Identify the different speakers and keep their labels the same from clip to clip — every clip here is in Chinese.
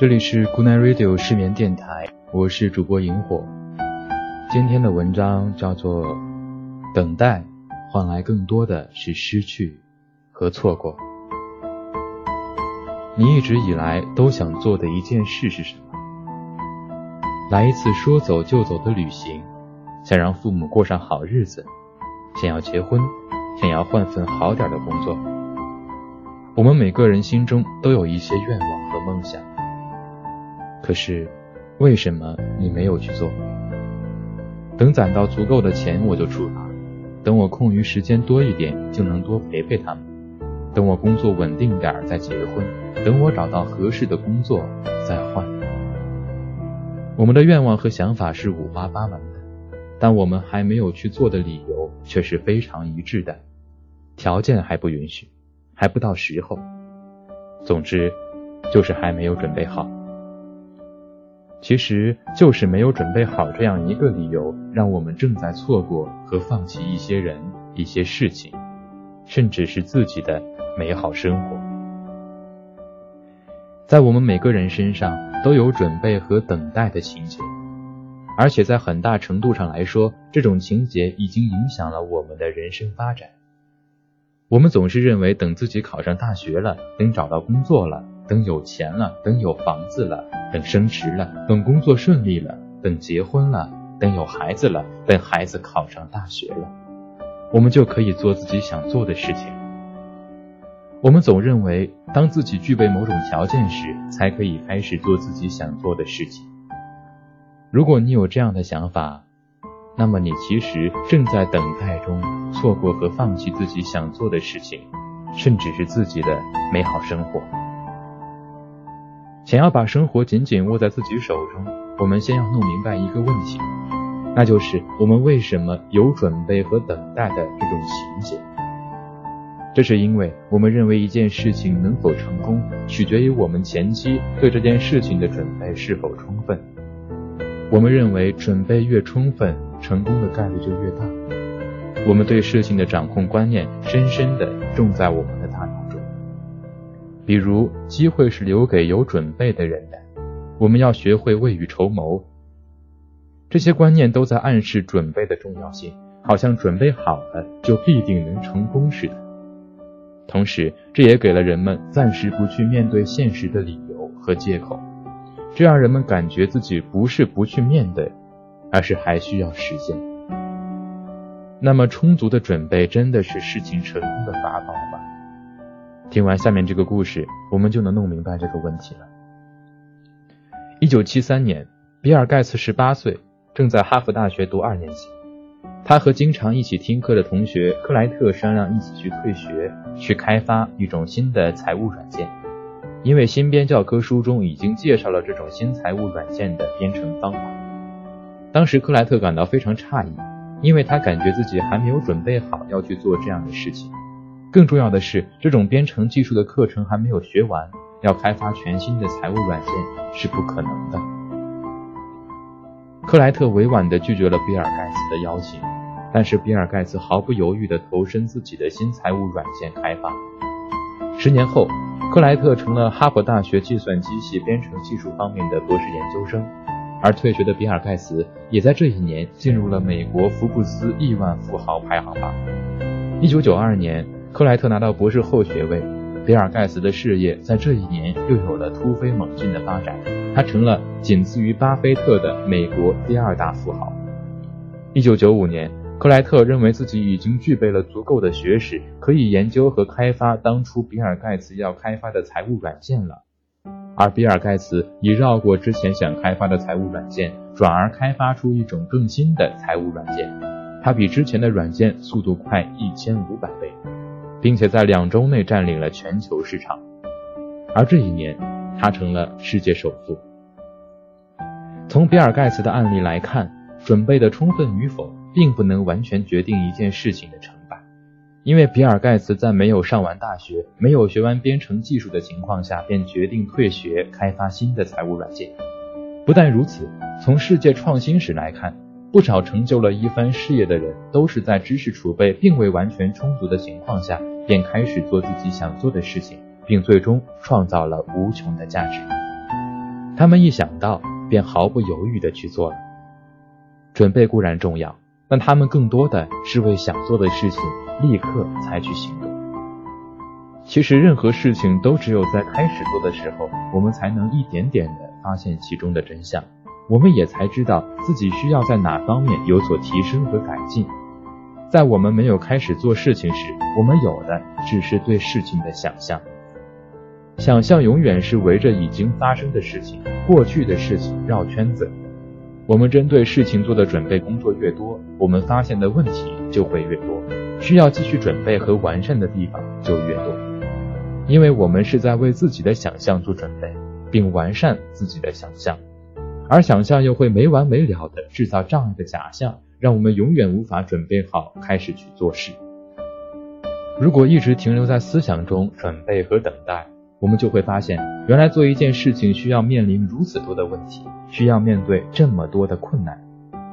Speaker 1: 这里是 Good Night Radio 失眠电台，我是主播萤火。今天的文章叫做《等待换来更多的是失去和错过》。你一直以来都想做的一件事是什么？来一次说走就走的旅行，想让父母过上好日子，想要结婚，想要换份好点的工作。我们每个人心中都有一些愿望和梦想。可是，为什么你没有去做？等攒到足够的钱，我就出发；等我空余时间多一点，就能多陪陪他们；等我工作稳定点再结婚；等我找到合适的工作再换。我们的愿望和想法是五花八门的，但我们还没有去做的理由却是非常一致的。条件还不允许，还不到时候。总之，就是还没有准备好。其实就是没有准备好这样一个理由，让我们正在错过和放弃一些人、一些事情，甚至是自己的美好生活。在我们每个人身上都有准备和等待的情节，而且在很大程度上来说，这种情节已经影响了我们的人生发展。我们总是认为，等自己考上大学了，等找到工作了。等有钱了，等有房子了，等升职了，等工作顺利了，等结婚了，等有孩子了，等孩子考上大学了，我们就可以做自己想做的事情。我们总认为，当自己具备某种条件时，才可以开始做自己想做的事情。如果你有这样的想法，那么你其实正在等待中错过和放弃自己想做的事情，甚至是自己的美好生活。想要把生活紧紧握在自己手中，我们先要弄明白一个问题，那就是我们为什么有准备和等待的这种情节。这是因为我们认为一件事情能否成功，取决于我们前期对这件事情的准备是否充分。我们认为准备越充分，成功的概率就越大。我们对事情的掌控观念深深的种在我们。比如，机会是留给有准备的人的。我们要学会未雨绸缪。这些观念都在暗示准备的重要性，好像准备好了就必定能成功似的。同时，这也给了人们暂时不去面对现实的理由和借口，这让人们感觉自己不是不去面对，而是还需要实现。那么，充足的准备真的是事情成功的法宝吗？听完下面这个故事，我们就能弄明白这个问题了。一九七三年，比尔·盖茨十八岁，正在哈佛大学读二年级。他和经常一起听课的同学克莱特商量一起去退学，去开发一种新的财务软件。因为新编教科书中已经介绍了这种新财务软件的编程方法。当时克莱特感到非常诧异，因为他感觉自己还没有准备好要去做这样的事情。更重要的是，这种编程技术的课程还没有学完，要开发全新的财务软件是不可能的。克莱特委婉地拒绝了比尔盖茨的邀请，但是比尔盖茨毫不犹豫地投身自己的新财务软件开发。十年后，克莱特成了哈佛大学计算机系编程技术方面的博士研究生，而退学的比尔盖茨也在这一年进入了美国福布斯亿万富豪排行榜。一九九二年。克莱特拿到博士后学位，比尔盖茨的事业在这一年又有了突飞猛进的发展，他成了仅次于巴菲特的美国第二大富豪。一九九五年，克莱特认为自己已经具备了足够的学识，可以研究和开发当初比尔盖茨要开发的财务软件了，而比尔盖茨已绕过之前想开发的财务软件，转而开发出一种更新的财务软件，它比之前的软件速度快一千五百倍。并且在两周内占领了全球市场，而这一年，他成了世界首富。从比尔盖茨的案例来看，准备的充分与否，并不能完全决定一件事情的成败。因为比尔盖茨在没有上完大学、没有学完编程技术的情况下，便决定退学开发新的财务软件。不但如此，从世界创新史来看，不少成就了一番事业的人，都是在知识储备并未完全充足的情况下。便开始做自己想做的事情，并最终创造了无穷的价值。他们一想到便毫不犹豫的去做了。准备固然重要，但他们更多的是为想做的事情立刻采取行动。其实任何事情都只有在开始做的时候，我们才能一点点的发现其中的真相，我们也才知道自己需要在哪方面有所提升和改进。在我们没有开始做事情时，我们有的只是对事情的想象。想象永远是围着已经发生的事情、过去的事情绕圈子。我们针对事情做的准备工作越多，我们发现的问题就会越多，需要继续准备和完善的地方就越多。因为我们是在为自己的想象做准备，并完善自己的想象，而想象又会没完没了的制造障碍的假象。让我们永远无法准备好开始去做事。如果一直停留在思想中准备和等待，我们就会发现，原来做一件事情需要面临如此多的问题，需要面对这么多的困难。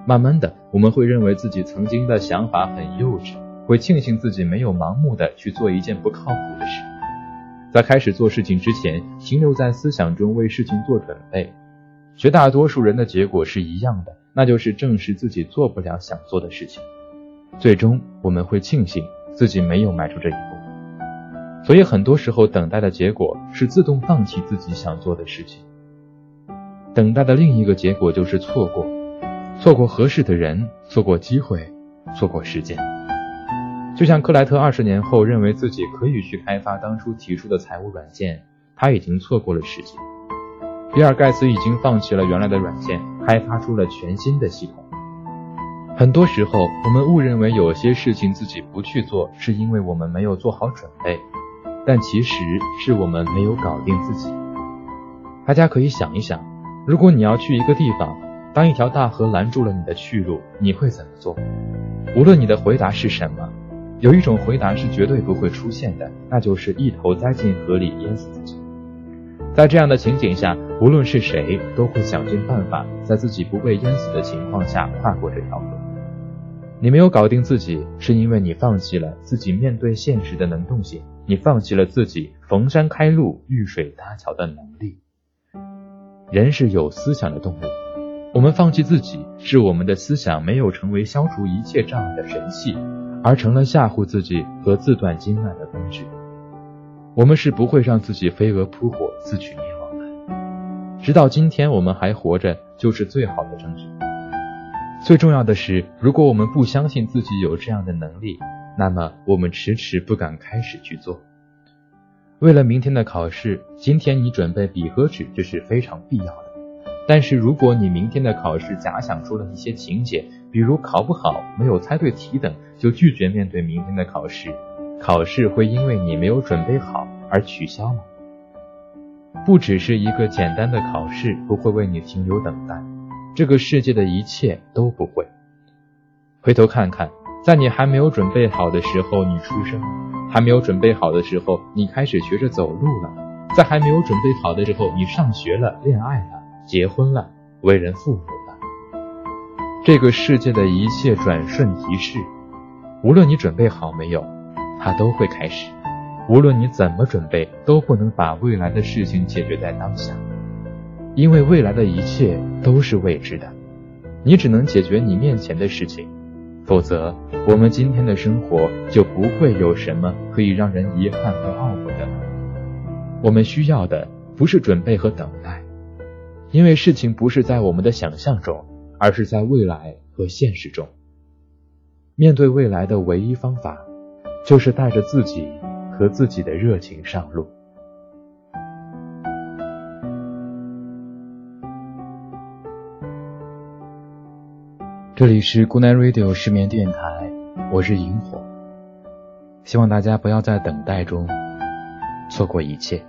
Speaker 1: 慢慢的，我们会认为自己曾经的想法很幼稚，会庆幸自己没有盲目的去做一件不靠谱的事。在开始做事情之前，停留在思想中为事情做准备，绝大多数人的结果是一样的。那就是证实自己做不了想做的事情，最终我们会庆幸自己没有迈出这一步。所以很多时候，等待的结果是自动放弃自己想做的事情。等待的另一个结果就是错过，错过合适的人，错过机会，错过时间。就像克莱特二十年后认为自己可以去开发当初提出的财务软件，他已经错过了时机。比尔盖茨已经放弃了原来的软件，开发出了全新的系统。很多时候，我们误认为有些事情自己不去做，是因为我们没有做好准备，但其实是我们没有搞定自己。大家可以想一想，如果你要去一个地方，当一条大河拦住了你的去路，你会怎么做？无论你的回答是什么，有一种回答是绝对不会出现的，那就是一头栽进河里淹死自己。在这样的情景下，无论是谁都会想尽办法，在自己不被淹死的情况下跨过这条河。你没有搞定自己，是因为你放弃了自己面对现实的能动性，你放弃了自己逢山开路、遇水搭桥的能力。人是有思想的动物，我们放弃自己，是我们的思想没有成为消除一切障碍的神器，而成了吓唬自己和自断经脉的工具。我们是不会让自己飞蛾扑火、自取灭亡。直到今天，我们还活着，就是最好的证据。最重要的是，如果我们不相信自己有这样的能力，那么我们迟迟不敢开始去做。为了明天的考试，今天你准备笔和纸，这是非常必要的。但是，如果你明天的考试假想出了一些情节，比如考不好、没有猜对题等，就拒绝面对明天的考试。考试会因为你没有准备好而取消吗？不只是一个简单的考试不会为你停留等待，这个世界的一切都不会。回头看看，在你还没有准备好的时候你出生，还没有准备好的时候你开始学着走路了，在还没有准备好的时候你上学了、恋爱了、结婚了、为人父母了。这个世界的一切转瞬即逝，无论你准备好没有。它都会开始，无论你怎么准备，都不能把未来的事情解决在当下，因为未来的一切都是未知的，你只能解决你面前的事情，否则我们今天的生活就不会有什么可以让人遗憾和懊悔的。我们需要的不是准备和等待，因为事情不是在我们的想象中，而是在未来和现实中。面对未来的唯一方法。就是带着自己和自己的热情上路。这里是 Good Night Radio 失眠电台，我是萤火，希望大家不要在等待中错过一切。